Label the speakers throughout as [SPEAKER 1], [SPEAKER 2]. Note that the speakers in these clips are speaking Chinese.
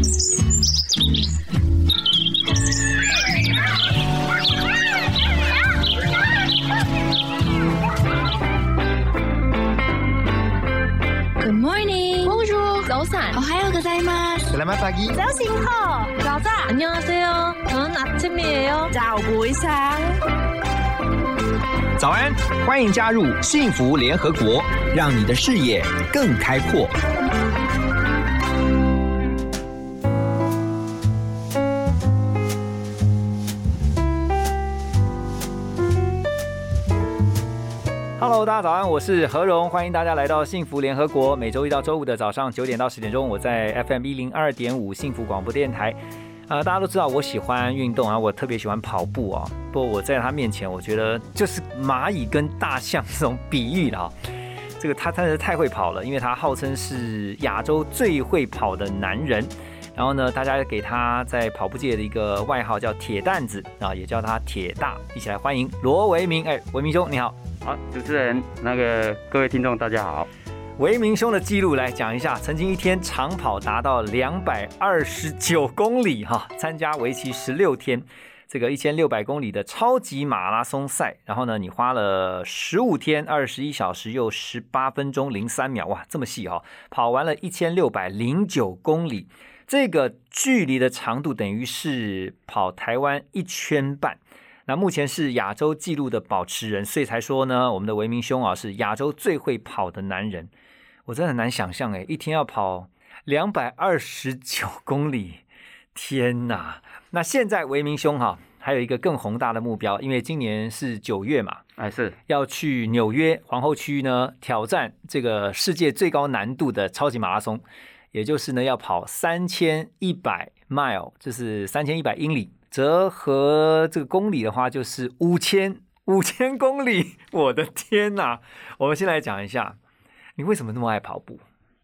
[SPEAKER 1] Good morning.
[SPEAKER 2] Bonjour.
[SPEAKER 1] 早安. 오하요 고자이마스.
[SPEAKER 3] Selamat pagi.
[SPEAKER 2] 早醒好.
[SPEAKER 1] 早安. 안녕하세요. 저는 아침이에요.
[SPEAKER 2] 早不一상
[SPEAKER 3] 早安，欢迎加入幸福联合国，让你的视野更开阔。
[SPEAKER 4] 大家早安，我是何荣，欢迎大家来到幸福联合国。每周一到周五的早上九点到十点钟，我在 FM 一零二点五幸福广播电台。啊、大家都知道我喜欢运动啊，我特别喜欢跑步啊。不过我在他面前，我觉得就是蚂蚁跟大象这种比喻的啊。这个他真的是太会跑了，因为他号称是亚洲最会跑的男人。然后呢，大家给他在跑步界的一个外号叫铁蛋子啊，也叫他铁大。一起来欢迎罗维明，哎，维明兄你好。
[SPEAKER 5] 好，主持人，那个各位听众，大家好。
[SPEAKER 4] 维明兄的记录来讲一下，曾经一天长跑达到两百二十九公里哈，参加为期十六天这个一千六百公里的超级马拉松赛。然后呢，你花了十五天二十一小时又十八分钟零三秒，哇，这么细哈、跑完了一千六百零九公里，这个距离的长度等于是跑台湾一圈半。那目前是亚洲纪录的保持人，所以才说呢，我们的维明兄啊是亚洲最会跑的男人。我真的很难想象哎，一天要跑两百二十九 公里，天哪！那现在维明兄哈、还有一个更宏大的目标，因为今年是九月嘛，
[SPEAKER 5] 哎，是
[SPEAKER 4] 要去纽约皇后区呢挑战这个世界最高难度的超级马拉松，也就是呢要跑三千一百 mile，就是三千一百英里，折合这个公里的话就是五千 五千公里。我的天哪！我们先来讲一下，你为什么那么爱跑步？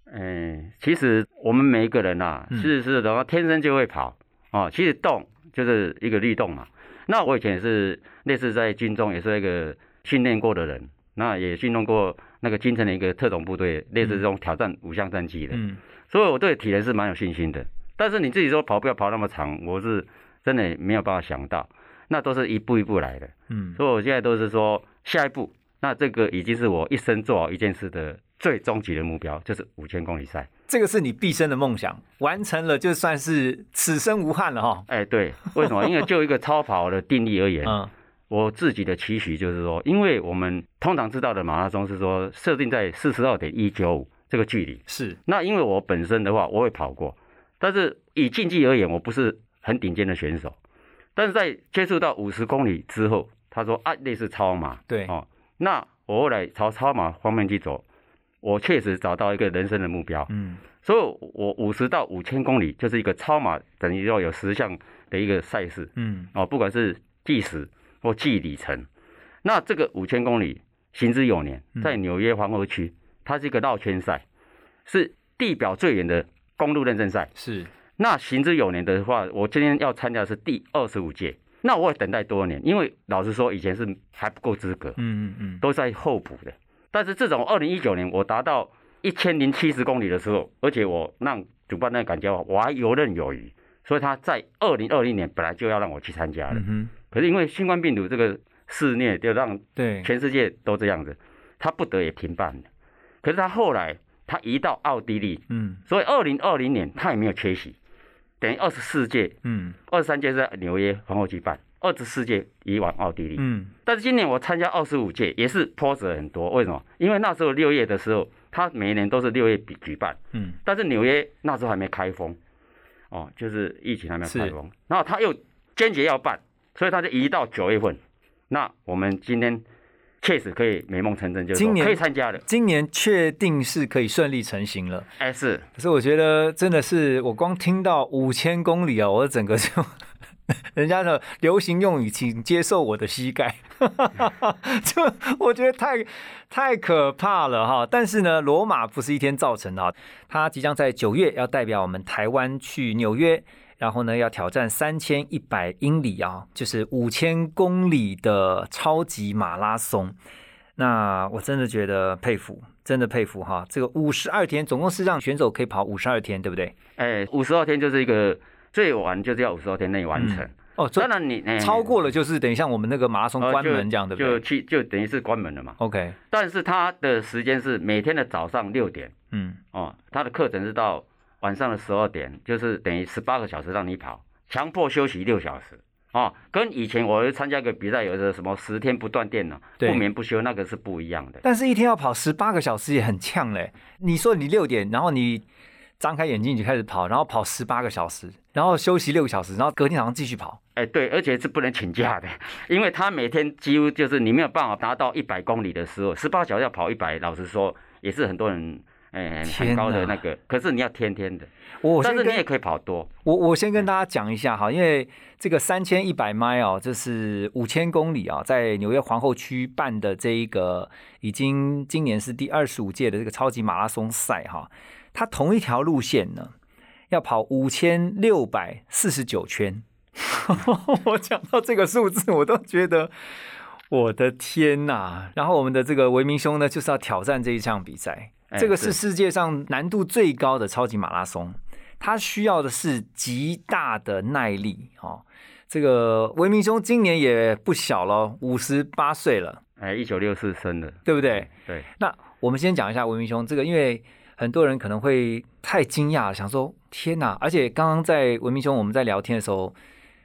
[SPEAKER 5] 嗯，其实我们每一个人呐、
[SPEAKER 4] 嗯
[SPEAKER 5] 是是的话，天生就会跑哦。其实动就是一个律动嘛。那我以前也是类似在军中，也是一个训练过的人，那也训练过那个京城的一个特种部队，类似这种挑战五项战绩的。
[SPEAKER 4] 嗯
[SPEAKER 5] 所以我对体能是蛮有信心的。但是你自己说跑不要跑那么长，我是真的没有办法想到，那都是一步一步来的。
[SPEAKER 4] 嗯，
[SPEAKER 5] 所以我现在都是说下一步，那这个已经是我一生做好一件事的最终极的目标，就是五千公里赛。
[SPEAKER 4] 这个是你毕生的梦想，完成了就算是此生无憾了哈。
[SPEAKER 5] 哎，对，为什么？因为就一个超跑的定义而言，
[SPEAKER 4] 嗯
[SPEAKER 5] 我自己的期许就是说，因为我们通常知道的马拉松是说设定在四十二点一九五这个距离，
[SPEAKER 4] 是
[SPEAKER 5] 那因为我本身的话，我会跑过，但是以竞技而言，我不是很顶尖的选手。但是在接触到五十公里之后，他说啊，类似超马，
[SPEAKER 4] 对
[SPEAKER 5] 哦，那我后来朝超马方面去走，我确实找到一个人生的目标。
[SPEAKER 4] 嗯
[SPEAKER 5] 所以我五十到五千公里就是一个超马，等于说有十项的一个赛事
[SPEAKER 4] 嗯
[SPEAKER 5] 哦，不管是计时或计里程。那这个五千公里行之有年，在纽约皇后区，它是一个绕圈赛，是地表最远的公路认证赛。
[SPEAKER 4] 是
[SPEAKER 5] 那行之有年的话，我今天要参加的是第二十五届，那我也等待多年，因为老实说，以前是还不够资格，
[SPEAKER 4] 嗯嗯嗯。
[SPEAKER 5] 都在候补的。但是这种二零一九年我达到一千零七十公里的时候，而且我让主办那个感觉我还游刃有余，所以他在二零二零年本来就要让我去参加了，
[SPEAKER 4] 嗯哼。
[SPEAKER 5] 可是因为新冠病毒这个肆虐，就让
[SPEAKER 4] 对。
[SPEAKER 5] 全世界都这样子，他不得也停办了。可是他后来他移到奥地利，
[SPEAKER 4] 嗯。
[SPEAKER 5] 所以二零二零年他也没有缺席，等于二十四届
[SPEAKER 4] 嗯
[SPEAKER 5] 二十三届是在纽约皇后举办，二十四届移往奥地利。
[SPEAKER 4] 嗯
[SPEAKER 5] 但是今年我参加二十五届，也是波折很多。为什么？因为那时候六月的时候，它每一年都是六月举举办，
[SPEAKER 4] 嗯
[SPEAKER 5] 但是纽约那时候还没开封，哦，就是疫情还没有开封，然后他又坚决要办，所以他就移到九月份。那我们今天确实可以美梦成真，就是
[SPEAKER 4] 今年
[SPEAKER 5] 可以参加的。
[SPEAKER 4] 今年确定是可以顺利成型了。
[SPEAKER 5] 哎，是
[SPEAKER 4] 可是我觉得真的是，我光听到五千公里啊，我整个就，人家的流行用语，请接受我的膝盖，就我觉得太太可怕了哈。但是呢，罗马不是一天造成的啊，它即将在九月要代表我们台湾去纽约。然后呢，要挑战三千一百英里啊，就是五千公里的超级马拉松。那我真的觉得佩服，真的佩服哈！这个五十二天，总共是让选手可以跑五十二天，对不对？
[SPEAKER 5] 哎，五十二天就是一个最晚就是要五十二天内完成。
[SPEAKER 4] 哦，
[SPEAKER 5] 当然你哎
[SPEAKER 4] 超过了就是等于像我们那个马拉松关门这样，对不
[SPEAKER 5] 就去就等于是关门了嘛。
[SPEAKER 4] ？OK，
[SPEAKER 5] 但是他的时间是每天的早上六点
[SPEAKER 4] 嗯，
[SPEAKER 5] 哦，他的课程是到晚上的十二点，就是等于十八个小时让你跑，强迫休息六小时。哦，跟以前我参加一个比赛，有的什么十天不断电呢，不眠不休，那个是不一样的。
[SPEAKER 4] 但是一天要跑十八个小时也很呛嘞。你说你六点，然后你张开眼睛就开始跑，然后跑十八个小时，然后休息六个小时，然后隔天早上继续跑。
[SPEAKER 5] 哎，对，而且是不能请假的，因为他每天几乎就是你没有办法达到一百公里的时候，十八小时要跑一百，老实说也是很多人哎
[SPEAKER 4] 天
[SPEAKER 5] 很高的那个，可是你要天天的，
[SPEAKER 4] 我
[SPEAKER 5] 但是你也可以跑多，
[SPEAKER 4] 我我先跟大家讲一下哈，因为这个三千一百迈哦，这是五千公里啊，在纽约皇后区办的这一个，已经今年是第二十五届的这个超级马拉松赛哈，它同一条路线呢，要跑五千六百四十九圈。我讲到这个数字，我都觉得我的天呐！然后我们的这个维明兄呢，就是要挑战这一场比赛，
[SPEAKER 5] 哎
[SPEAKER 4] 这个是
[SPEAKER 5] 是
[SPEAKER 4] 世界上难度最高的超级马拉松。它需要的是极大的耐力哦。这个维明兄今年也不小了，五十八岁了，
[SPEAKER 5] 哎，一九六四生的，
[SPEAKER 4] 对不对？
[SPEAKER 5] 对，
[SPEAKER 4] 那我们先讲一下文明兄这个，因为很多人可能会太惊讶，想说天哪！而且刚刚在文明兄我们在聊天的时候，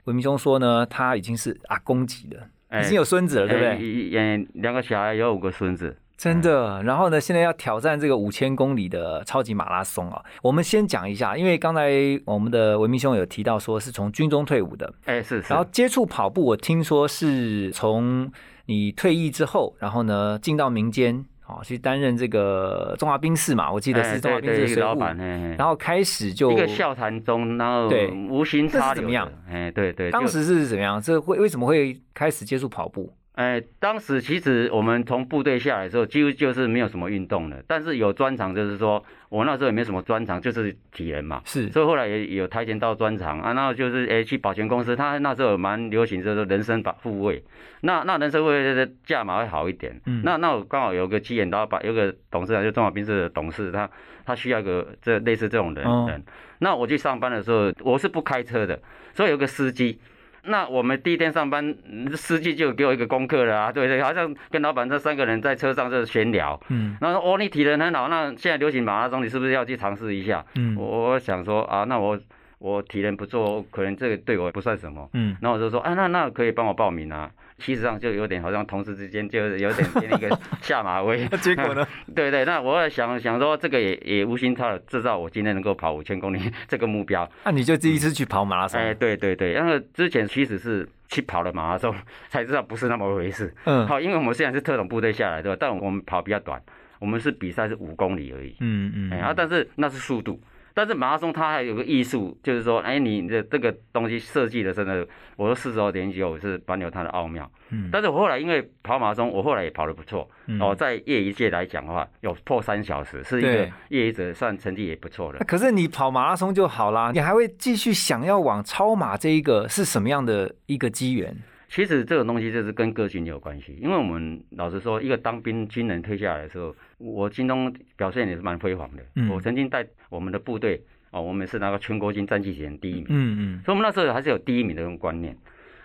[SPEAKER 4] 文明兄说呢，他已经是阿公级了，
[SPEAKER 5] 哎
[SPEAKER 4] 已经有孙子了，对不
[SPEAKER 5] 哎
[SPEAKER 4] 对？
[SPEAKER 5] 两个小孩有五个孙子，
[SPEAKER 4] 真的。然后呢，现在要挑战这个五千公里的超级马拉松啊。我们先讲一下，因为刚才我们的文明兄有提到说是从军中退伍的，
[SPEAKER 5] 哎，是是
[SPEAKER 4] 然后，接触跑步，我听说是从你退役之后，然后呢进到民间，哦，去担任这个中华兵士嘛，我记得
[SPEAKER 5] 哎
[SPEAKER 4] 是中华兵士的水
[SPEAKER 5] 个老板，
[SPEAKER 4] 务，
[SPEAKER 5] 嘿嘿
[SPEAKER 4] 然后开始就
[SPEAKER 5] 一个笑谈中，然后
[SPEAKER 4] 对
[SPEAKER 5] 无心
[SPEAKER 4] 这是
[SPEAKER 5] 插柳
[SPEAKER 4] 怎么样？
[SPEAKER 5] 哎，对对，就
[SPEAKER 4] 当时是怎么样？这会为什么会开始接触跑步？
[SPEAKER 5] 哎，当时其实我们从部队下来的时候，几乎就是没有什么运动了，但是有专长，就是说我那时候也没什么专长，就是体能嘛。
[SPEAKER 4] 是
[SPEAKER 5] 所以后来也有跆拳道专长啊，然后就是诶去保全公司，他那时候蛮流行就是人身保护卫，那那人身护卫的价码会好一点。
[SPEAKER 4] 嗯
[SPEAKER 5] 那那我刚好有个机缘老板，有个董事长就中华兵社的董事，他他需要一个这类似这种人
[SPEAKER 4] 哦
[SPEAKER 5] 人。那我去上班的时候，我是不开车的，所以有个司机。那我们第一天上班，嗯司机就给我一个功课了啊，对对，好像跟老板这三个人在车上就闲聊，
[SPEAKER 4] 嗯
[SPEAKER 5] 然后说哦，你体能很好，那现在流行马拉松，你是不是要去尝试一下？
[SPEAKER 4] 嗯
[SPEAKER 5] 我我想说啊，那我我体能不错，可能这个对我不算什么。
[SPEAKER 4] 嗯，
[SPEAKER 5] 然后我就说，啊，那那可以帮我报名啊。其实上就有点好像同事之间就有点点一个 下马威。
[SPEAKER 4] 结果呢？
[SPEAKER 5] 对对，那我也想想说，这个也也无心插柳，制造我今天能够跑五千公里这个目标。
[SPEAKER 4] 那你就第一次去跑马拉松？
[SPEAKER 5] 哎，对对对，因为之前其实是去跑了马拉松，才知道不是那么回事。
[SPEAKER 4] 嗯
[SPEAKER 5] 好，因为我们虽然是特种部队下来，对吧？但我们跑比较短，我们是比赛是五公里而已。
[SPEAKER 4] 嗯嗯
[SPEAKER 5] 哎啊，但是那是速度，但是马拉松它还有个艺术，就是说，哎，你的这个东西设计的真的，我说四十二点九是蛮有它的奥妙。
[SPEAKER 4] 嗯
[SPEAKER 5] 但是我后来因为跑马拉松，我后来也跑得不错。
[SPEAKER 4] 嗯
[SPEAKER 5] 哦，在业余界来讲的话，有破三小时，是一个业余者算成绩也不错的。
[SPEAKER 4] 可是你跑马拉松就好啦，你还会继续想要往超马这一个是什么样的一个机缘？
[SPEAKER 5] 其实这种东西就是跟个性有关系，因为我们老实说，一个当兵军人退下来的时候，我军中表现也是蛮辉煌的。
[SPEAKER 4] 嗯
[SPEAKER 5] 我曾经带我们的部队哦，我们是拿个全国军战绩前第一名。
[SPEAKER 4] 嗯嗯
[SPEAKER 5] 所以我们那时候还是有第一名的这种观念。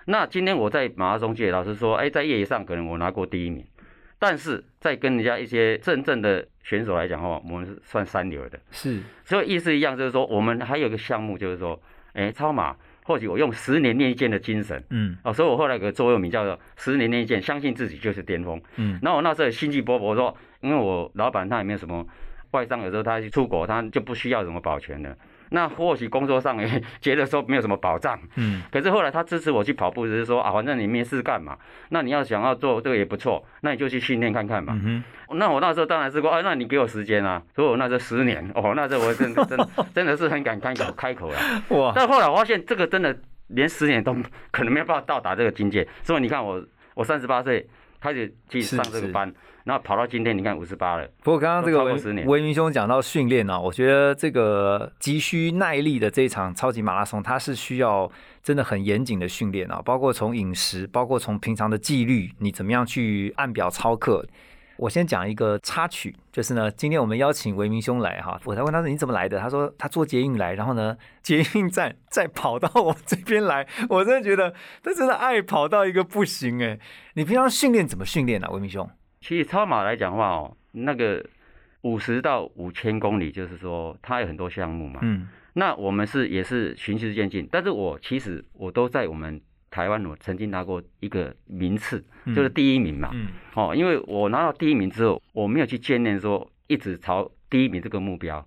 [SPEAKER 5] 那今天我在马拉松界，老实说，哎，在业余上可能我拿过第一名，但是在跟人家一些真正的选手来讲的话，我们是算三流的。
[SPEAKER 4] 是
[SPEAKER 5] 所以意思一样，就是说我们还有一个项目，就是说，哎，超马，或许我用十年练一剑的精神。
[SPEAKER 4] 嗯
[SPEAKER 5] 哦，所以我后来有个座右铭叫做“十年练一剑，相信自己就是巅峰”。
[SPEAKER 4] 嗯
[SPEAKER 5] 然后我那时候也心气勃勃说，因为我老板他也没有什么外商，有时候他去出国，他就不需要什么保全的。那或许工作上也 觉得说没有什么保障，
[SPEAKER 4] 嗯
[SPEAKER 5] 可是后来他支持我去跑步，只是说啊，反正你没事干嘛，那你要想要做这个也不错，那你就去训练看看嘛。
[SPEAKER 4] 嗯
[SPEAKER 5] 那我那时候当然是说，啊，那你给我时间啊，所以我那时候十年，哦，那时候我真的真的 真的是很敢开口开口了。
[SPEAKER 4] 哇
[SPEAKER 5] 但后来我发现这个真的连十年都可能没有办法到达这个境界，所以你看我我三十八岁开始去
[SPEAKER 4] 是
[SPEAKER 5] 上这个班，然后跑到今天，你看五十八了。
[SPEAKER 4] 不过刚刚这个
[SPEAKER 5] 都超过10年
[SPEAKER 4] 维明兄讲到训练啊，我觉得这个急需耐力的这一场超级马拉松，它是需要真的很严谨的训练啊，包括从饮食，包括从平常的纪律，你怎么样去按表操课。我先讲一个插曲，就是呢，今天我们邀请维明兄来哈，我才问他说你怎么来的，他说他坐捷运来，然后呢，捷运站再跑到我这边来，我真的觉得他真的爱跑到一个不行哎。你平常训练怎么训练啊，维明兄？
[SPEAKER 5] 其实超马来讲话哦，那个五十到五千公里，就是说它有很多项目嘛。
[SPEAKER 4] 嗯，
[SPEAKER 5] 那我们是也是循序渐进，但是我其实我都在我们台湾，我曾经拿过一个名次，就是第一名嘛。
[SPEAKER 4] 嗯，
[SPEAKER 5] 哦，因为我拿到第一名之后，我没有去建练说一直朝第一名这个目标。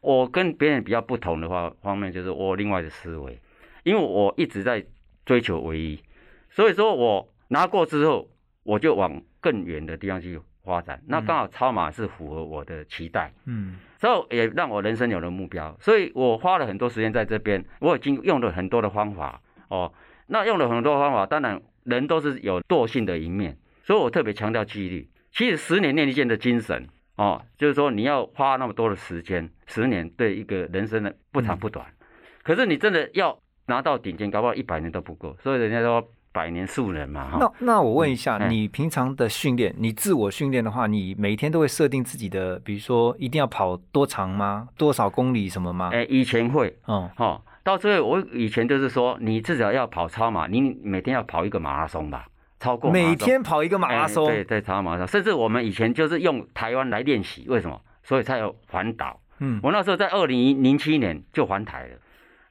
[SPEAKER 5] 我跟别人比较不同的话，方面就是我另外的思维，因为我一直在追求唯一，所以说我拿过之后，我就往更远的地方去发展。那刚好超马是符合我的期待，
[SPEAKER 4] 嗯，
[SPEAKER 5] 之后也让我人生有了目标，所以我花了很多时间在这边，我已经用了很多的方法哦。那用了很多方法，当然人都是有惰性的一面，所以我特别强调纪律。其实十年练一剑的精神哦，就是说你要花那么多的时间，十年对一个人生的不长不短。可是你真的要拿到顶尖，搞不好一百年都不够。所以人家说百年树人嘛。
[SPEAKER 4] 那那我问一下，
[SPEAKER 5] 嗯
[SPEAKER 4] 你平常的训练，你自我训练的话，你每天都会设定自己的，比如说一定要跑多长吗？多少公里什么吗？
[SPEAKER 5] 哎，以前会
[SPEAKER 4] 哦，
[SPEAKER 5] 哦，到最后我以前就是说，你至少要跑超马，你每天要跑一个马拉松吧，超过
[SPEAKER 4] 每天跑一个马拉松，
[SPEAKER 5] 哎对对，超马拉松，甚至我们以前就是用台湾来练习，为什么？所以才有环岛。
[SPEAKER 4] 嗯，
[SPEAKER 5] 我那时候在二零零七年就环台了。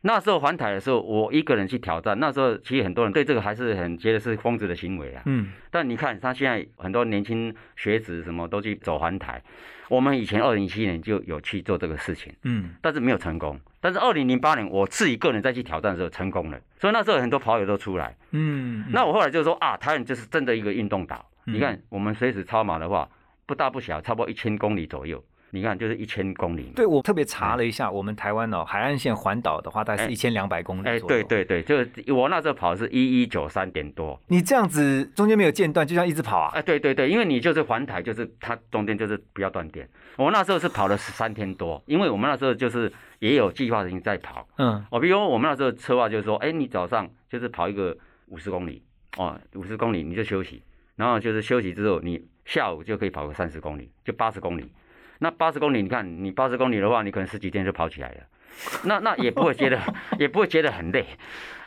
[SPEAKER 5] 那时候环台的时候，我一个人去挑战。那时候其实很多人对这个还是很觉得是疯子的行为啊。
[SPEAKER 4] 嗯，
[SPEAKER 5] 但你看，他现在很多年轻学子什么都去走环台。我们以前二零一七年就有去做这个事情，
[SPEAKER 4] 嗯，
[SPEAKER 5] 但是没有成功。但是二零零八年我自己个人再去挑战的时候成功了，所以那时候很多跑友都出来。
[SPEAKER 4] 嗯，
[SPEAKER 5] 那我后来就说啊，台湾就是真的一个运动岛。
[SPEAKER 4] 嗯
[SPEAKER 5] 你看，我们随时超马的话，不大不小，差不多一千公里左右。你看，就是一千公里。
[SPEAKER 4] 对我特别查了一下，我们台湾哦，海岸线环岛的话，大概是
[SPEAKER 5] 哎
[SPEAKER 4] 一千两百公里
[SPEAKER 5] 哎。对，对对，就是我那时候跑是一一九三点多。
[SPEAKER 4] 你这样子中间没有间断，就像一直跑啊。
[SPEAKER 5] 哎，对对对，因为你就是环台，就是它中间就是不要断电。我那时候是跑了十三天多，因为我们那时候就是也有计划性在跑。
[SPEAKER 4] 嗯
[SPEAKER 5] 哦，比如我们那时候策划就是说，哎，你早上就是跑一个五十公里，哦，五十公里你就休息，然后就是休息之后，你下午就可以跑个三十公里，就八十公里。那八十公里，你看你八十公里的话，你可能十几天就跑起来了，那那也不会觉得 也不会觉得很累。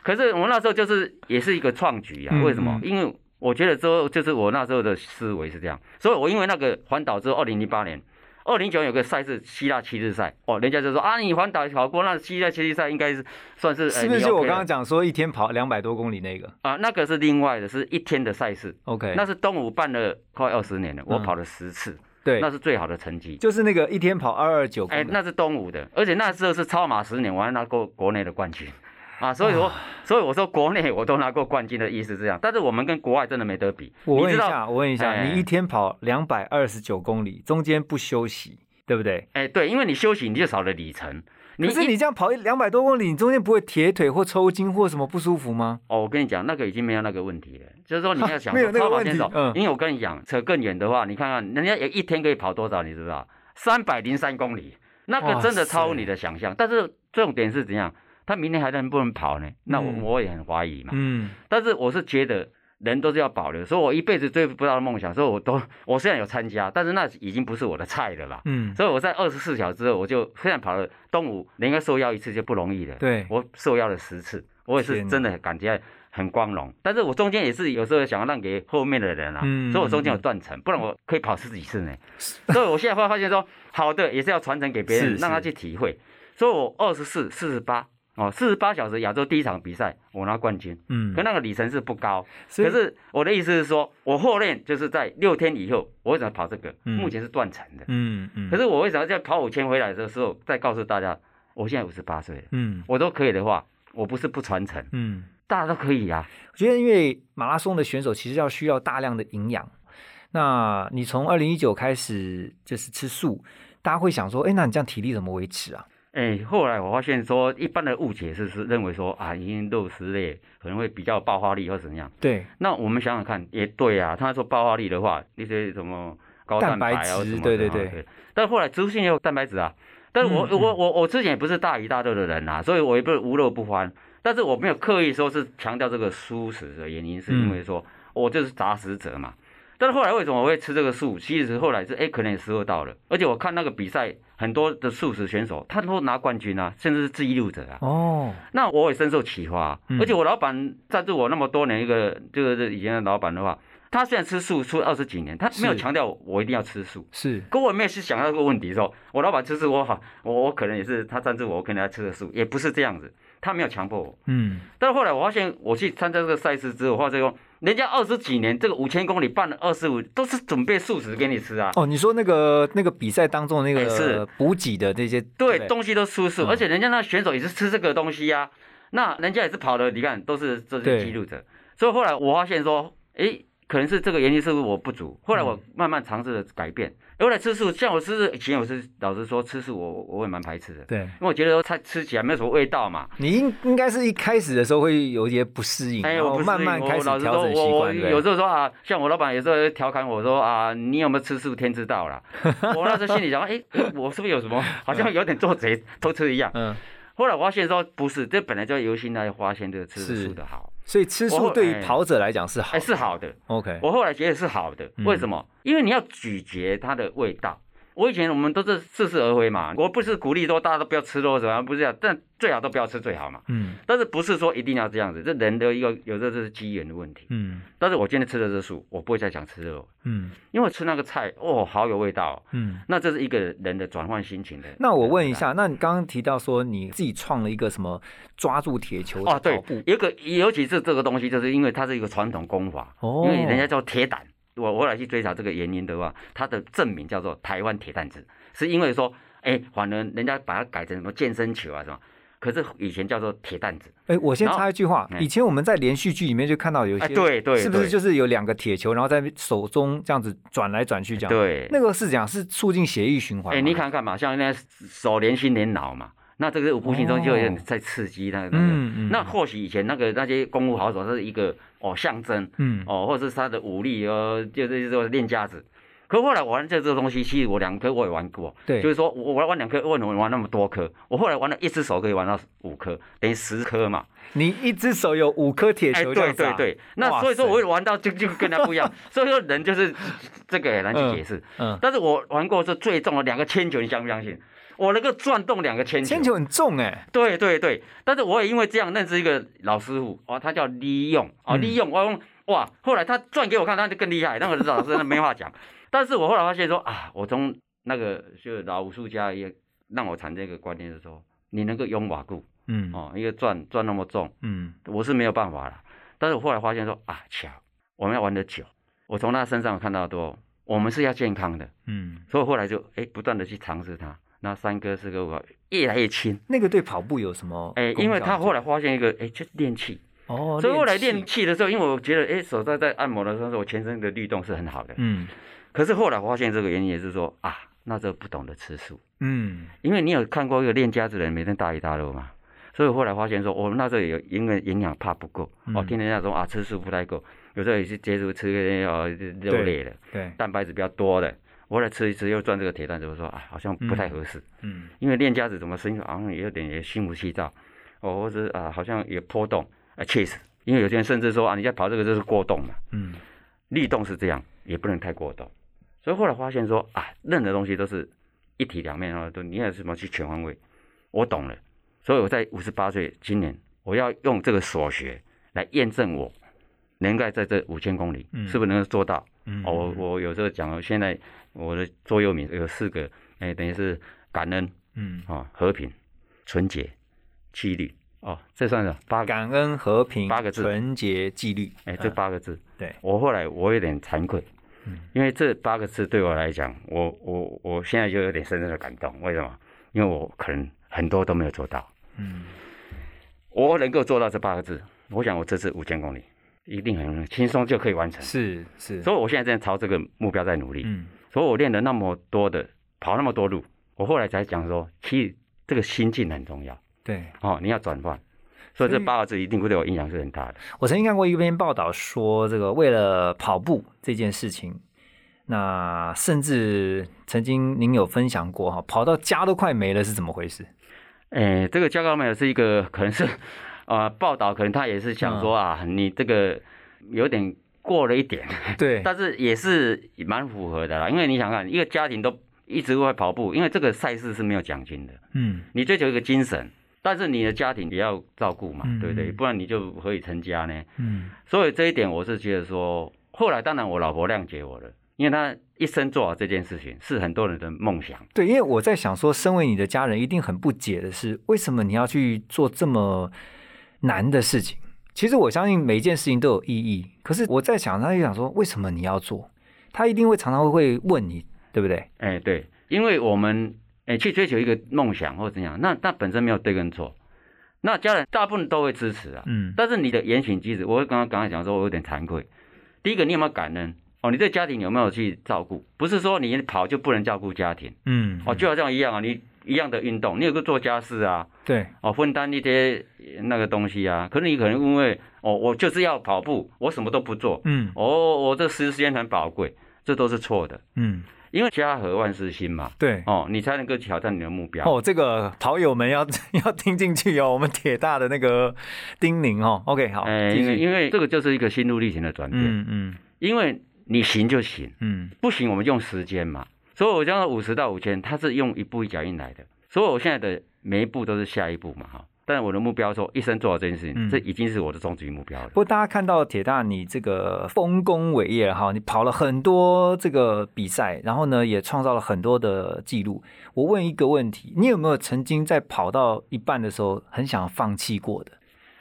[SPEAKER 5] 可是我那时候就是也是一个创举啊，
[SPEAKER 4] 嗯
[SPEAKER 5] 为什么？
[SPEAKER 4] 嗯
[SPEAKER 5] 因为我觉得之后就是我那时候的思维是这样，所以我因为那个环岛之后，二零零八年。二零九有个赛事希腊七日赛哦，人家就说啊，你环岛跑过，那希腊七日赛应该是算是
[SPEAKER 4] 是不是就我刚刚
[SPEAKER 5] 讲
[SPEAKER 4] 讲说一天跑两百多公里那个
[SPEAKER 5] 啊？那个是另外的，是一天的赛事
[SPEAKER 4] ，？OK，
[SPEAKER 5] 那是东吴办了快二十年了，我
[SPEAKER 4] 嗯
[SPEAKER 5] 跑了十次，
[SPEAKER 4] 对
[SPEAKER 5] 那，是最好的成绩。
[SPEAKER 4] 就是那个一天跑二二九公
[SPEAKER 5] 哎，那是东吴的，而且那时候是超马十年，我还拿过国内的冠军啊，所以说，所以我说国内我都拿过冠军的意思是这样，但是我们跟国外真的没得比。
[SPEAKER 4] 我问一下，我问一下，
[SPEAKER 5] 哎
[SPEAKER 4] 你一天跑两百二十九公里，中间不休息，对不对？
[SPEAKER 5] 哎，对，因为你休息你就少了里程。
[SPEAKER 4] 可是你这样跑两百多公里，你中间不会铁腿或抽筋或什么不舒服吗？
[SPEAKER 5] 哦，我跟你讲，那个已经没有那个问题了。就是说你要想
[SPEAKER 4] 没有
[SPEAKER 5] 说
[SPEAKER 4] 那个问题
[SPEAKER 5] 超马选手，
[SPEAKER 4] 嗯
[SPEAKER 5] 因为我跟你讲，扯更远的话，你看看人家也一天可以跑多少，你知不知道？三百零三公里，那个真的超乎你的想象。但是重点是怎样？他明天还能不能跑呢？那我、
[SPEAKER 4] 嗯
[SPEAKER 5] 我也很怀疑嘛。
[SPEAKER 4] 嗯，
[SPEAKER 5] 但是我是觉得人都是要保留，所以我一辈子追不到的梦想，所以我都 我虽然有参加，但是那已经不是我的菜了啦。
[SPEAKER 4] 嗯，
[SPEAKER 5] 所以我在二十四小时之后，我就虽然跑了东吴，人家受邀一次就不容易了。
[SPEAKER 4] 对
[SPEAKER 5] 我受邀了十次，我也是真的感觉很光荣。但是我中间也是有时候想要让给后面的人啊，
[SPEAKER 4] 嗯
[SPEAKER 5] 所以我中间有断层，不然我可以跑十几次呢。所以我现在会发现说，好的也是要传承给别人，让他去体会。所以我二十四、四十八哦，四十八小时亚洲第一场比赛我拿冠军，
[SPEAKER 4] 嗯
[SPEAKER 5] 可，那个里程是不高。可是我的意思是说，我后练就是在六天以后，我为什么跑这个？
[SPEAKER 4] 嗯
[SPEAKER 5] 目前是断层的。
[SPEAKER 4] 嗯嗯，
[SPEAKER 5] 可是我为什么在跑五千回来的时候，再告诉大家，我现在五十八岁了，
[SPEAKER 4] 嗯
[SPEAKER 5] 我都可以的话，我不是不传承，
[SPEAKER 4] 嗯，
[SPEAKER 5] 大家都可以啊。
[SPEAKER 4] 我觉得因为马拉松的选手其实要需要大量的营养，那你从二零一九开始就是吃素，大家会想说，哎，那你这样体力怎么维持啊？
[SPEAKER 5] 哎，后来我发现说，一般的误解是是认为说啊，因为肉食类可能会比较有爆发力或怎样。
[SPEAKER 4] 对，
[SPEAKER 5] 那我们想想看，也对啊。他说爆发力的话，那些什么高蛋白啊什么的
[SPEAKER 4] 对对对。
[SPEAKER 5] 但后来植物性也有蛋白质啊。但是我、我我我之前也不是大鱼大肉的人啊，所以我也不是无肉不欢。但是我没有刻意说是强调这个素食的原因，是因为说我就是杂食者嘛。但是后来为什么我会吃这个素？其实后来是哎，可能也时候到了，而且我看那个比赛，很多的素食选手他都拿冠军啊，甚至是记录者啊。
[SPEAKER 4] 哦，
[SPEAKER 5] 那我也深受启发，
[SPEAKER 4] 嗯
[SPEAKER 5] 而且我老板赞助我那么多年，一个这个是以前的老板的话，他虽然吃素吃二十几年，他没有强调我一定要吃素。
[SPEAKER 4] 是
[SPEAKER 5] 可我没有去想到这个问题说，我老板吃素，我好，我我可能也是他赞助我，我可能要吃个素，也不是这样子，他没有强迫我。
[SPEAKER 4] 嗯
[SPEAKER 5] 但是后来我发现，我去参加这个赛事之后，我发现说，人家二十几年这个五千公里办了二十五，都是准备素食给你吃啊。
[SPEAKER 4] 哦，你说那个那个比赛当中的那
[SPEAKER 5] 个是
[SPEAKER 4] 个补给的这些
[SPEAKER 5] 对，
[SPEAKER 4] 不
[SPEAKER 5] 东西都出素，
[SPEAKER 4] 嗯
[SPEAKER 5] 而且人家那选手也是吃这个东西呀、那人家也是跑的，你看都是这些记录者。所以后来我发现说，诶，可能是这个原因是不是我不足？后来我慢慢尝试着改变。后来吃素，像我吃素以前我是老实说吃素我我我也蛮排斥的，
[SPEAKER 4] 对
[SPEAKER 5] 因为我觉得说它吃起来没有什么味道嘛。
[SPEAKER 4] 你应应该是一开始的时候会有一些不适应，
[SPEAKER 5] 哎，我
[SPEAKER 4] 慢慢开始调整习
[SPEAKER 5] 我我
[SPEAKER 4] 惯，对不对
[SPEAKER 5] 有时候说啊，像我老板有时候调侃我说啊，你有没有吃素天知道啦。我那时候心里想，哎，我是不是有什么好像有点做贼 偷吃一样？
[SPEAKER 4] 嗯，
[SPEAKER 5] 后来我发现说不是，这本来就由心来发现这个吃素的好，
[SPEAKER 4] 所以吃
[SPEAKER 5] 我
[SPEAKER 4] 素对于
[SPEAKER 5] 哎
[SPEAKER 4] 跑者来讲是好
[SPEAKER 5] 是好的。
[SPEAKER 4] ，OK，
[SPEAKER 5] 我后来觉得是好的，
[SPEAKER 4] 嗯
[SPEAKER 5] 为什么？因为你要咀嚼它的味道。我以前我们都是似是而非嘛，我不是鼓励说大家都不要吃肉什么，不是这样，但最好都不要吃最好嘛。
[SPEAKER 4] 嗯
[SPEAKER 5] 但是不是说一定要这样子，这人的一个有的这是机缘的问题。
[SPEAKER 4] 嗯
[SPEAKER 5] 但是我今天吃的这素，我不会再想吃肉，
[SPEAKER 4] 嗯
[SPEAKER 5] 因为吃那个菜哦，好有味道哦、
[SPEAKER 4] 嗯。
[SPEAKER 5] 那这是一个人的转换心情的。
[SPEAKER 4] 那我问一下，那你刚刚提到说你自己创了一个什么抓住铁球的
[SPEAKER 5] 哦，对有一个尤其是这个东西，就是因为它是一个传统功法，
[SPEAKER 4] 哦
[SPEAKER 5] 因为人家叫铁胆。我我来去追查这个原因的话，它的正名叫做台湾铁蛋子，是因为说，哎，反而人家把它改成什么健身球啊什么，可是以前叫做铁蛋子。
[SPEAKER 4] 哎，我先插一句话，
[SPEAKER 5] 哎
[SPEAKER 4] 以前我们在连续剧里面就看到有一些，
[SPEAKER 5] 哎对对
[SPEAKER 4] 是不是就是有两个铁球，然后在手中这样子转来转去这样？，
[SPEAKER 5] 对，
[SPEAKER 4] 那个是讲是促进血液循环吗。
[SPEAKER 5] 哎，你看看嘛，像那手连心连脑嘛，那这个无形中就有点在刺激那个那个。
[SPEAKER 4] 嗯嗯，
[SPEAKER 5] 那或许以前那个那些功夫好手是一个哦象征，
[SPEAKER 4] 嗯
[SPEAKER 5] 哦，或者是他的武力哦，就是说练家子。可后来玩这这个东西，其实我两颗我也玩过，
[SPEAKER 4] 对
[SPEAKER 5] 就是说我玩玩两颗，为什么玩那么多颗？我后来玩了一只手可以玩到五颗，等于十颗嘛。
[SPEAKER 4] 你一只手有五颗铁
[SPEAKER 5] 哎，
[SPEAKER 4] 球
[SPEAKER 5] 对对对，那所以说我会玩到就就跟他不一样，所以说人就是这个很难去解释。
[SPEAKER 4] 嗯，
[SPEAKER 5] 但是我玩过是最重的两个铅球，你相不相信？我能够转动两个铅球，
[SPEAKER 4] 铅球很重哎，
[SPEAKER 5] 对对对，但是我也因为这样认识一个老师傅，哦，他叫利用，哦，
[SPEAKER 4] 嗯。
[SPEAKER 5] 利用，我用哇，后来他转给我看，那就更厉害，那个老师那没话讲。但是我后来发现说啊，我从那个就老武术家也让我产生一个观念是说，你能够用瓦固
[SPEAKER 4] 嗯。
[SPEAKER 5] 哦，一个转转那么重，
[SPEAKER 4] 嗯。
[SPEAKER 5] 我是没有办法了。但是我后来发现说啊，巧，我们要玩的久，我从他身上看到多，我们是要健康的，
[SPEAKER 4] 嗯，
[SPEAKER 5] 所以后来就哎不断的去尝试它，那三哥四哥五颗越来越轻。
[SPEAKER 4] 那个对跑步有什么？
[SPEAKER 5] 哎，因为他后来发现一个，哎，就是练气，
[SPEAKER 4] 哦，
[SPEAKER 5] 所以后来练气的时候，因为我觉得，哎，手在在按摩的时候，我全身的律动是很好的。
[SPEAKER 4] 嗯。
[SPEAKER 5] 可是后来发现这个原因也是说啊，那时候不懂得吃素，
[SPEAKER 4] 嗯。
[SPEAKER 5] 因为你有看过一个练家子的人每天大鱼大肉嘛，所以后来发现说，我、那时候有因为营养怕不够，
[SPEAKER 4] 嗯。
[SPEAKER 5] 哦，听人家说啊吃素不太够，有时候也是接触吃个哦肉类的，
[SPEAKER 4] 对，
[SPEAKER 5] 蛋白质比较多的，我后来吃一吃又赚这个铁蛋子，我说啊好像不太合适。
[SPEAKER 4] 嗯。
[SPEAKER 5] 因为练家子怎么声音好像也有点也心浮气躁，哦，或者啊好像也波动啊，确实，因为有些人甚至说啊你在跑这个就是过动嘛，
[SPEAKER 4] 嗯。
[SPEAKER 5] 律动是这样，也不能太过动，所以后来发现说啊，任何东西都是一体两面啊，都你要什么去全方位，我懂了，所以我在五十八岁今年，我要用这个所学来验证我能够在这五千公里、
[SPEAKER 4] 嗯。
[SPEAKER 5] 是不是能够做到。
[SPEAKER 4] 嗯，
[SPEAKER 5] 哦，我我有时候讲，现在我的座右铭有四个，哎，等于是感恩。
[SPEAKER 4] 嗯，
[SPEAKER 5] 哦，和平、纯洁、纪律，哦，这算是八个，
[SPEAKER 4] 感恩和平
[SPEAKER 5] 八个字
[SPEAKER 4] 纯洁纪律，
[SPEAKER 5] 哎，这
[SPEAKER 4] 嗯
[SPEAKER 5] 八个字。
[SPEAKER 4] 对，
[SPEAKER 5] 我后来我有点惭愧，
[SPEAKER 4] 嗯
[SPEAKER 5] 因为这八个字对我来讲，我我我现在就有点深深的感动。为什么？因为我可能很多都没有做到，
[SPEAKER 4] 嗯
[SPEAKER 5] 我能够做到这八个字，我想我这次五千公里一定很轻松就可以完成。
[SPEAKER 4] 是是，
[SPEAKER 5] 所以我现在正在朝这个目标在努力。
[SPEAKER 4] 嗯
[SPEAKER 5] 所以我练了那么多的，跑那么多路，我后来才讲说，其实这个心境很重要
[SPEAKER 4] 对。
[SPEAKER 5] 哦，你要转换。所以这八个字一定会对我影响是很大的。
[SPEAKER 4] 我曾经看过一篇报道说，这个为了跑步这件事情，那甚至曾经您有分享过哈，跑到家都快没了是怎么回事？
[SPEAKER 5] 诶，这个加高没有是一个可能是，呃，报道可能他也是想说啊，你这个有点过了一点，
[SPEAKER 4] 对，
[SPEAKER 5] 但是也是蛮符合的啦。因为你想看，一个家庭都一直会跑步，因为这个赛事是没有奖金的，
[SPEAKER 4] 嗯
[SPEAKER 5] 你追求一个精神，但是你的家庭也要照顾嘛，
[SPEAKER 4] 嗯
[SPEAKER 5] 对不对？
[SPEAKER 4] 嗯
[SPEAKER 5] 不然你就可以成家呢。
[SPEAKER 4] 嗯
[SPEAKER 5] 所以这一点我是觉得说，后来当然我老婆谅解我了，因为她一生做好这件事情是很多人的梦想。
[SPEAKER 4] 对，因为我在想说，身为你的家人，一定很不解的是，为什么你要去做这么难的事情？其实我相信每一件事情都有意义，可是我在想，他就想说，为什么你要做？他一定会常常会问你，对不对？
[SPEAKER 5] 哎，对，因为我们哎去追求一个梦想或怎样，那那本身没有对跟错，那家人大部分都会支持啊。
[SPEAKER 4] 嗯
[SPEAKER 5] 但是你的言行举止，我刚刚刚才讲说，我有点惭愧。第一个，你有没有感恩？哦，你对家庭有没有去照顾？不是说你跑就不能照顾家庭
[SPEAKER 4] 嗯，
[SPEAKER 5] 哦，就好像一样啊，你一样的运动，你有个做家事啊，
[SPEAKER 4] 对，
[SPEAKER 5] 哦，分担一些呃那个东西啊。可是你可能因为哦，我就是要跑步，我什么都不做，
[SPEAKER 4] 嗯
[SPEAKER 5] 哦，我这时间很宝贵，这都是错的。
[SPEAKER 4] 嗯，
[SPEAKER 5] 因为家和万事兴嘛，
[SPEAKER 4] 对。
[SPEAKER 5] 哦，你才能够挑战你的目标。
[SPEAKER 4] 哦，这个跑友们要 要听进去哦，我们铁大的那个叮咛哦。OK，好。
[SPEAKER 5] 因为因为这个就是一个心路历程的转变，
[SPEAKER 4] 嗯嗯
[SPEAKER 5] 因为你行就行，
[SPEAKER 4] 嗯
[SPEAKER 5] 不行我们用时间嘛。所以我讲五十到五千，它是用一步一脚印来的，所以我现在的每一步都是下一步嘛哈。但是我的目标说一生做好这件事情，
[SPEAKER 4] 嗯
[SPEAKER 5] 这已经是我的终极目标了
[SPEAKER 4] 不。过大家看到铁大你这个丰功伟业哈，你跑了很多这个比赛，然后呢也创造了很多的记录。我问一个问题，你有没有曾经在跑到一半的时候很想放弃过的？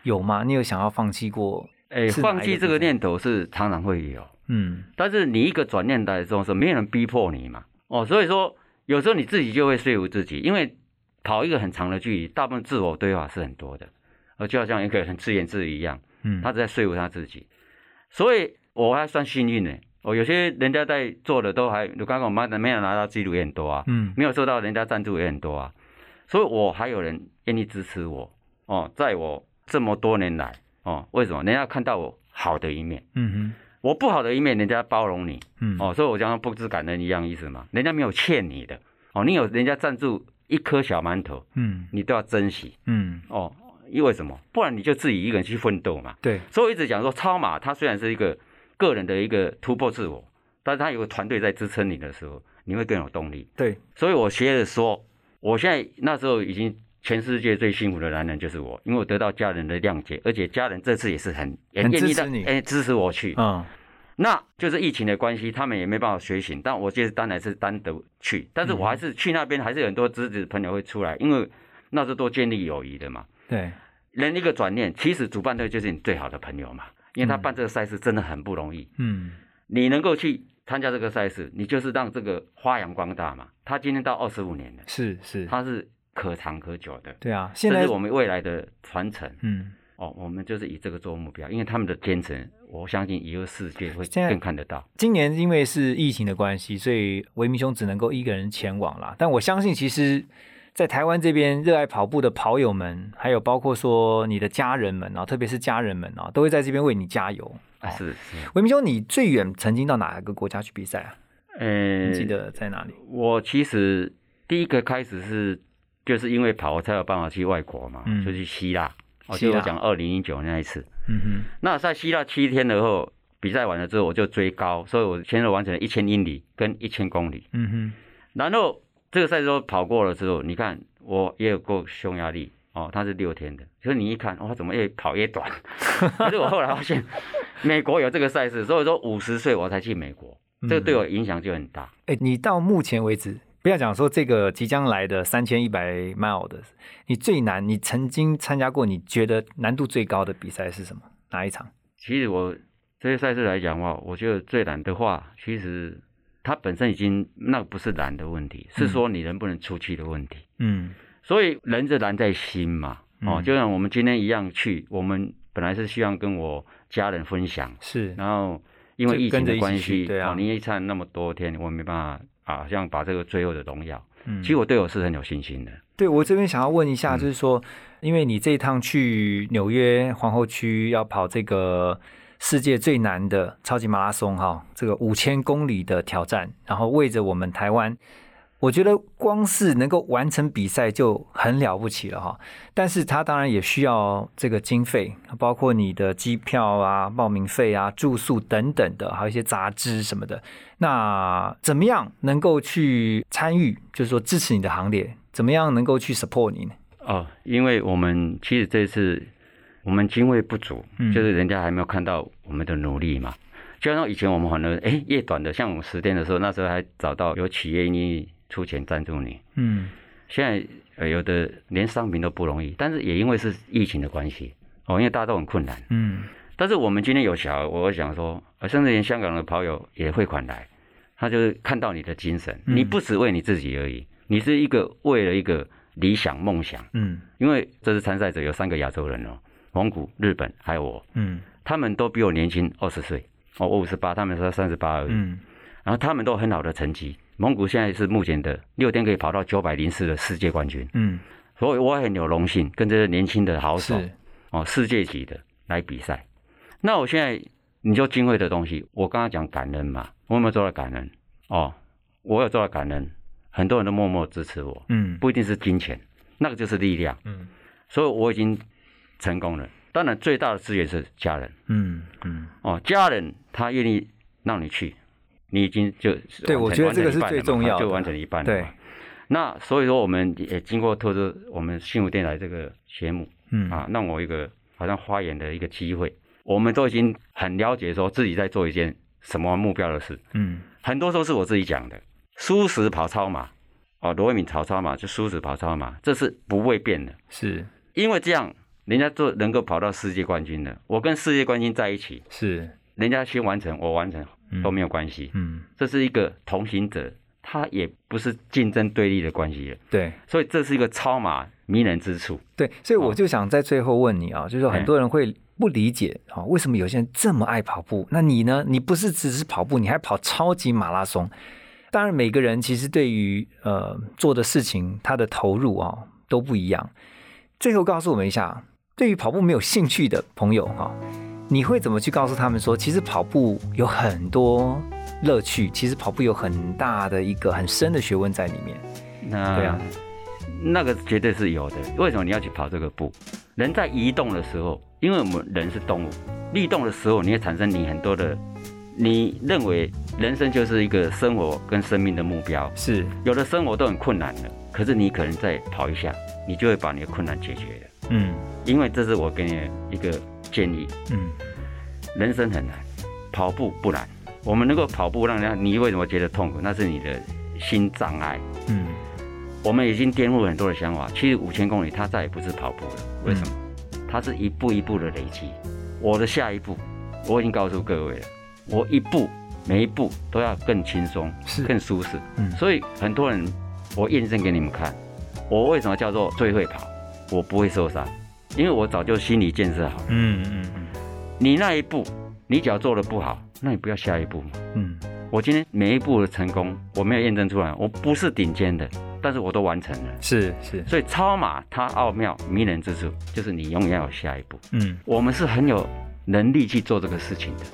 [SPEAKER 4] 有吗？你有想要放弃过？
[SPEAKER 5] 哎，放弃这个念头是常常会有，
[SPEAKER 4] 嗯
[SPEAKER 5] 但是你一个转念来的时候，是没有人逼迫你嘛。哦，所以说有时候你自己就会说服自己，因为跑一个很长的距离，大部分自我对话是很多的，而，就好像一个人自言自语一样，
[SPEAKER 4] 嗯，
[SPEAKER 5] 他在说服他自己。所以我还算幸运呢。哦，有些人家在做的都还，刚刚我们没有拿到记录也很多啊，
[SPEAKER 4] 嗯
[SPEAKER 5] 没有受到人家赞助也很多啊，所以我还有人愿意支持我。哦，在我这么多年来，哦，为什么人家看到我好的一面？
[SPEAKER 4] 嗯
[SPEAKER 5] 我不好的一面，人家包容你。
[SPEAKER 4] 嗯
[SPEAKER 5] 哦，所以我讲不知感恩一样意思嘛，人家没有欠你的。哦，你有人家赞助一颗小馒头，
[SPEAKER 4] 嗯
[SPEAKER 5] 你都要珍惜。
[SPEAKER 4] 嗯，
[SPEAKER 5] 哦，因为什么？不然你就自己一个人去奋斗嘛。
[SPEAKER 4] 对，
[SPEAKER 5] 所以我一直讲说，超马它虽然是一个个人的一个突破自我，但是它有个团队在支撑你的时候，你会更有动力。
[SPEAKER 4] 对，
[SPEAKER 5] 所以我学着说，我现在那时候已经全世界最幸福的男人就是我，因为我得到家人的谅解，而且家人这次也是很也
[SPEAKER 4] 很
[SPEAKER 5] 愿意让
[SPEAKER 4] 支持你。
[SPEAKER 5] 哎支持我去。
[SPEAKER 4] 嗯。
[SPEAKER 5] 那就是疫情的关系，他们也没办法随行，但我就是当然是单独去，但是我还是去那边，还是有很多支持朋友会出来，因为那是多建立友谊的嘛。
[SPEAKER 4] 对，
[SPEAKER 5] 人一个转念，其实主办队就是你最好的朋友嘛，因为他办这个赛事真的很不容易，
[SPEAKER 4] 嗯。
[SPEAKER 5] 你能够去参加这个赛事，你就是让这个发扬光大嘛。他今天到二十五年了，
[SPEAKER 4] 是是，
[SPEAKER 5] 他是可长可久的，
[SPEAKER 4] 对啊，现在
[SPEAKER 5] 我们未来的传承
[SPEAKER 4] 嗯。
[SPEAKER 5] 哦。我们就是以这个做目标，因为他们的坚持，我相信以后世界会更看得到。
[SPEAKER 4] 今年因为是疫情的关系，所以维明兄只能够一个人前往啦。但我相信，其实，在台湾这边热爱跑步的跑友们，还有包括说你的家人们啊，特别是家人们啊，都会在这边为你加油。
[SPEAKER 5] 啊，
[SPEAKER 4] 哦
[SPEAKER 5] 是是，
[SPEAKER 4] 维明兄，你最远曾经到哪一个国家去比赛啊？
[SPEAKER 5] 呃，
[SPEAKER 4] 你记得在哪里？
[SPEAKER 5] 我其实第一个开始是就是因为跑，我才有办法去外国嘛，
[SPEAKER 4] 嗯
[SPEAKER 5] 就去希腊。哦，就我讲二零一九那一次，
[SPEAKER 4] 嗯哼，
[SPEAKER 5] 那在希腊七天了后，比赛完了之后，我就追高，所以我先后完成了一千英里跟一千公里。
[SPEAKER 4] 嗯哼，
[SPEAKER 5] 然后这个赛事都跑过了之后，你看我也有过匈牙利哦，它是六天的，所以你一看，哇，怎么越跑越短？可是我后来发现，美国有这个赛事，所以说五十岁我才去美国，这个对我影响就很大。
[SPEAKER 4] 哎，你到目前为止，不要讲说这个即将来的三千一百 mile 的，你最难，你曾经参加过，你觉得难度最高的比赛是什么？哪一场？
[SPEAKER 5] 其实我这些赛事来讲的话，我觉得最难的话，其实它本身已经那不是难的问题，是说你能不能出去的问题。
[SPEAKER 4] 嗯
[SPEAKER 5] 所以人是难在心嘛，哦，
[SPEAKER 4] 嗯
[SPEAKER 5] 就像我们今天一样去，我们本来是希望跟我家人分享，
[SPEAKER 4] 是，
[SPEAKER 5] 然后因为疫情的关系，
[SPEAKER 4] 对啊
[SPEAKER 5] 哦，你一唱那么多天，我没办法啊，像把这个最后的荣耀，
[SPEAKER 4] 嗯
[SPEAKER 5] 其实我对我是很有信心的。
[SPEAKER 4] 对我这边想要问一
[SPEAKER 5] 嗯
[SPEAKER 4] 下，就是说，因为你这一趟去纽约皇后区要跑这个世界最难的超级马拉松哈，这个五千公里的挑战，然后为着我们台湾我觉得光是能够完成比赛就很了不起了哈。但是他当然也需要这个经费，包括你的机票啊、报名费啊、住宿等等的，还有一些杂志什么的。那怎么样能够去参与，就是说支持你的行列？怎么样能够去 support 你呢？
[SPEAKER 5] 哦，因为我们其实这次我们经费不足，
[SPEAKER 4] 嗯
[SPEAKER 5] 就是人家还没有看到我们的努力嘛。就像以前我们很多哎夜短的，像我们十天的时候，那时候还找到有企业愿意出钱赞助你。
[SPEAKER 4] 嗯
[SPEAKER 5] 现在呃有的连商品都不容易，但是也因为是疫情的关系哦，因为大家都很困难。
[SPEAKER 4] 嗯
[SPEAKER 5] 但是我们今天有小孩，我想说，呃甚至连香港的跑友也汇款来，他就是看到你的精神，
[SPEAKER 4] 嗯
[SPEAKER 5] 你不只为你自己而已，你是一个为了一个理想梦想。
[SPEAKER 4] 嗯
[SPEAKER 5] 因为这次参赛者有三个亚洲人哦，蒙古、日本还有我，
[SPEAKER 4] 嗯
[SPEAKER 5] 他们都比我年轻二十岁哦，我五十八，他们才三十八而已。
[SPEAKER 4] 嗯
[SPEAKER 5] 然后他们都有很好的成绩，蒙古现在是目前的六天可以跑到九百零四的世界冠军，
[SPEAKER 4] 嗯，
[SPEAKER 5] 所以我很有荣幸跟这些年轻的好手哦，世界级的来比赛。那我现在你就经会的东西，我刚刚讲感恩嘛，我有没有做到感恩？哦，我有做到感恩，很多人都默默支持我，
[SPEAKER 4] 嗯
[SPEAKER 5] 不一定是金钱，那个就是力量。
[SPEAKER 4] 嗯
[SPEAKER 5] 所以我已经成功了。当然，最大的资源是家人
[SPEAKER 4] 嗯嗯，
[SPEAKER 5] 哦，家人他愿意让你去，你已经就
[SPEAKER 4] 对我觉得这个是最重要的。
[SPEAKER 5] 就完成一半了
[SPEAKER 4] 对。
[SPEAKER 5] 那所以说，我们也经过特殊我们幸福电台这个节目
[SPEAKER 4] 嗯。
[SPEAKER 5] 啊，让我一个好像发言的一个机会。我们都已经很了解说自己在做一件什么目标的事，
[SPEAKER 4] 嗯。
[SPEAKER 5] 很多时候是我自己讲的。舒适跑超马，哦，罗伟敏跑超马就舒适跑超马，这是不会变的。
[SPEAKER 4] 是。
[SPEAKER 5] 因为这样，人家做能够跑到世界冠军的。我跟世界冠军在一起，
[SPEAKER 4] 是。
[SPEAKER 5] 人家先完成，我完成。
[SPEAKER 4] 嗯
[SPEAKER 5] 都没有关系。
[SPEAKER 4] 嗯
[SPEAKER 5] 这是一个同行者，他也不是竞争对立的关系了。
[SPEAKER 4] 对。
[SPEAKER 5] 所以这是一个超马迷人之处。
[SPEAKER 4] 对，所以我
[SPEAKER 5] 哦
[SPEAKER 4] 就想在最后问你啊，就是说很多人会不理解啊，为什么有些人这么爱跑步？那你呢？你不是只是跑步，你还跑超级马拉松。当然，每个人其实对于呃做的事情，他的投入啊都不一样。最后告诉我们一下，对于跑步没有兴趣的朋友哈、你会怎么去告诉他们说，其实跑步有很多乐趣，其实跑步有很大的一个很深的学问在里面。
[SPEAKER 5] 那
[SPEAKER 4] 对啊，
[SPEAKER 5] 那个绝对是有的。为什么你要去跑这个步？人在移动的时候，因为我们人是动物，律动的时候，你会产生你很多的，你认为人生就是一个生活跟生命的目标。
[SPEAKER 4] 是，
[SPEAKER 5] 有的生活都很困难的，可是你可能再跑一下，你就会把你的困难解决了。
[SPEAKER 4] 嗯
[SPEAKER 5] 因为这是我给你一个建议，
[SPEAKER 4] 嗯
[SPEAKER 5] 人生很难，跑步不难。我们能够跑步，让人家你为什么觉得痛苦？那是你的心障碍。
[SPEAKER 4] 嗯
[SPEAKER 5] 我们已经颠覆很多的想法。其实五千公里它再也不是跑步了，为什么？它是一步一步的累积。我的下一步，我已经告诉各位了，我一步每一步都要更轻松
[SPEAKER 4] 是，
[SPEAKER 5] 更舒适。
[SPEAKER 4] 嗯
[SPEAKER 5] 所以很多人，我验证给你们看，我为什么叫做最会跑？我不会受伤，因为我早就心理建设好了。
[SPEAKER 4] 嗯嗯嗯
[SPEAKER 5] 你那一步，你只要做的不好，那你不要下一步嘛。
[SPEAKER 4] 嗯
[SPEAKER 5] 我今天每一步的成功，我没有验证出来，我不是顶尖的，但是我都完成了。
[SPEAKER 4] 是是，
[SPEAKER 5] 所以超马它奥妙迷人之处，就是你永远要有下一步。
[SPEAKER 4] 嗯
[SPEAKER 5] 我们是很有能力去做这个事情的。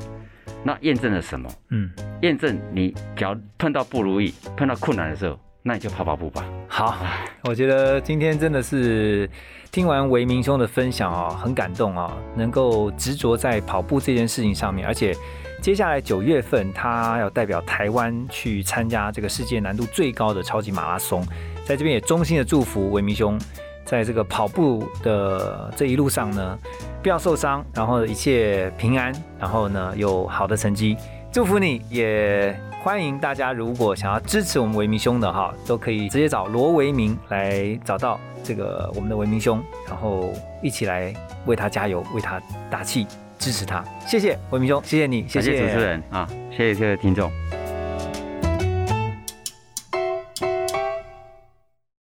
[SPEAKER 5] 那验证了什么？
[SPEAKER 4] 嗯，
[SPEAKER 5] 验证你只要碰到不如意、碰到困难的时候，那你就跑跑步吧。
[SPEAKER 4] 好，我觉得今天真的是听完维明兄的分享啊、很感动啊、能够执着在跑步这件事情上面，而且接下来九月份他要代表台湾去参加这个世界难度最高的超级马拉松，在这边也衷心的祝福维明兄，在这个跑步的这一路上呢，不要受伤，然后一切平安，然后呢有好的成绩，祝福你，也欢迎大家如果想要支持我们维明兄的哈，都可以直接找罗维明来找到这个我们的维明兄，然后一起来为他加油，为他打气，支持他。谢谢维明兄，谢谢你，谢
[SPEAKER 5] 谢主持人啊，谢谢各位听众。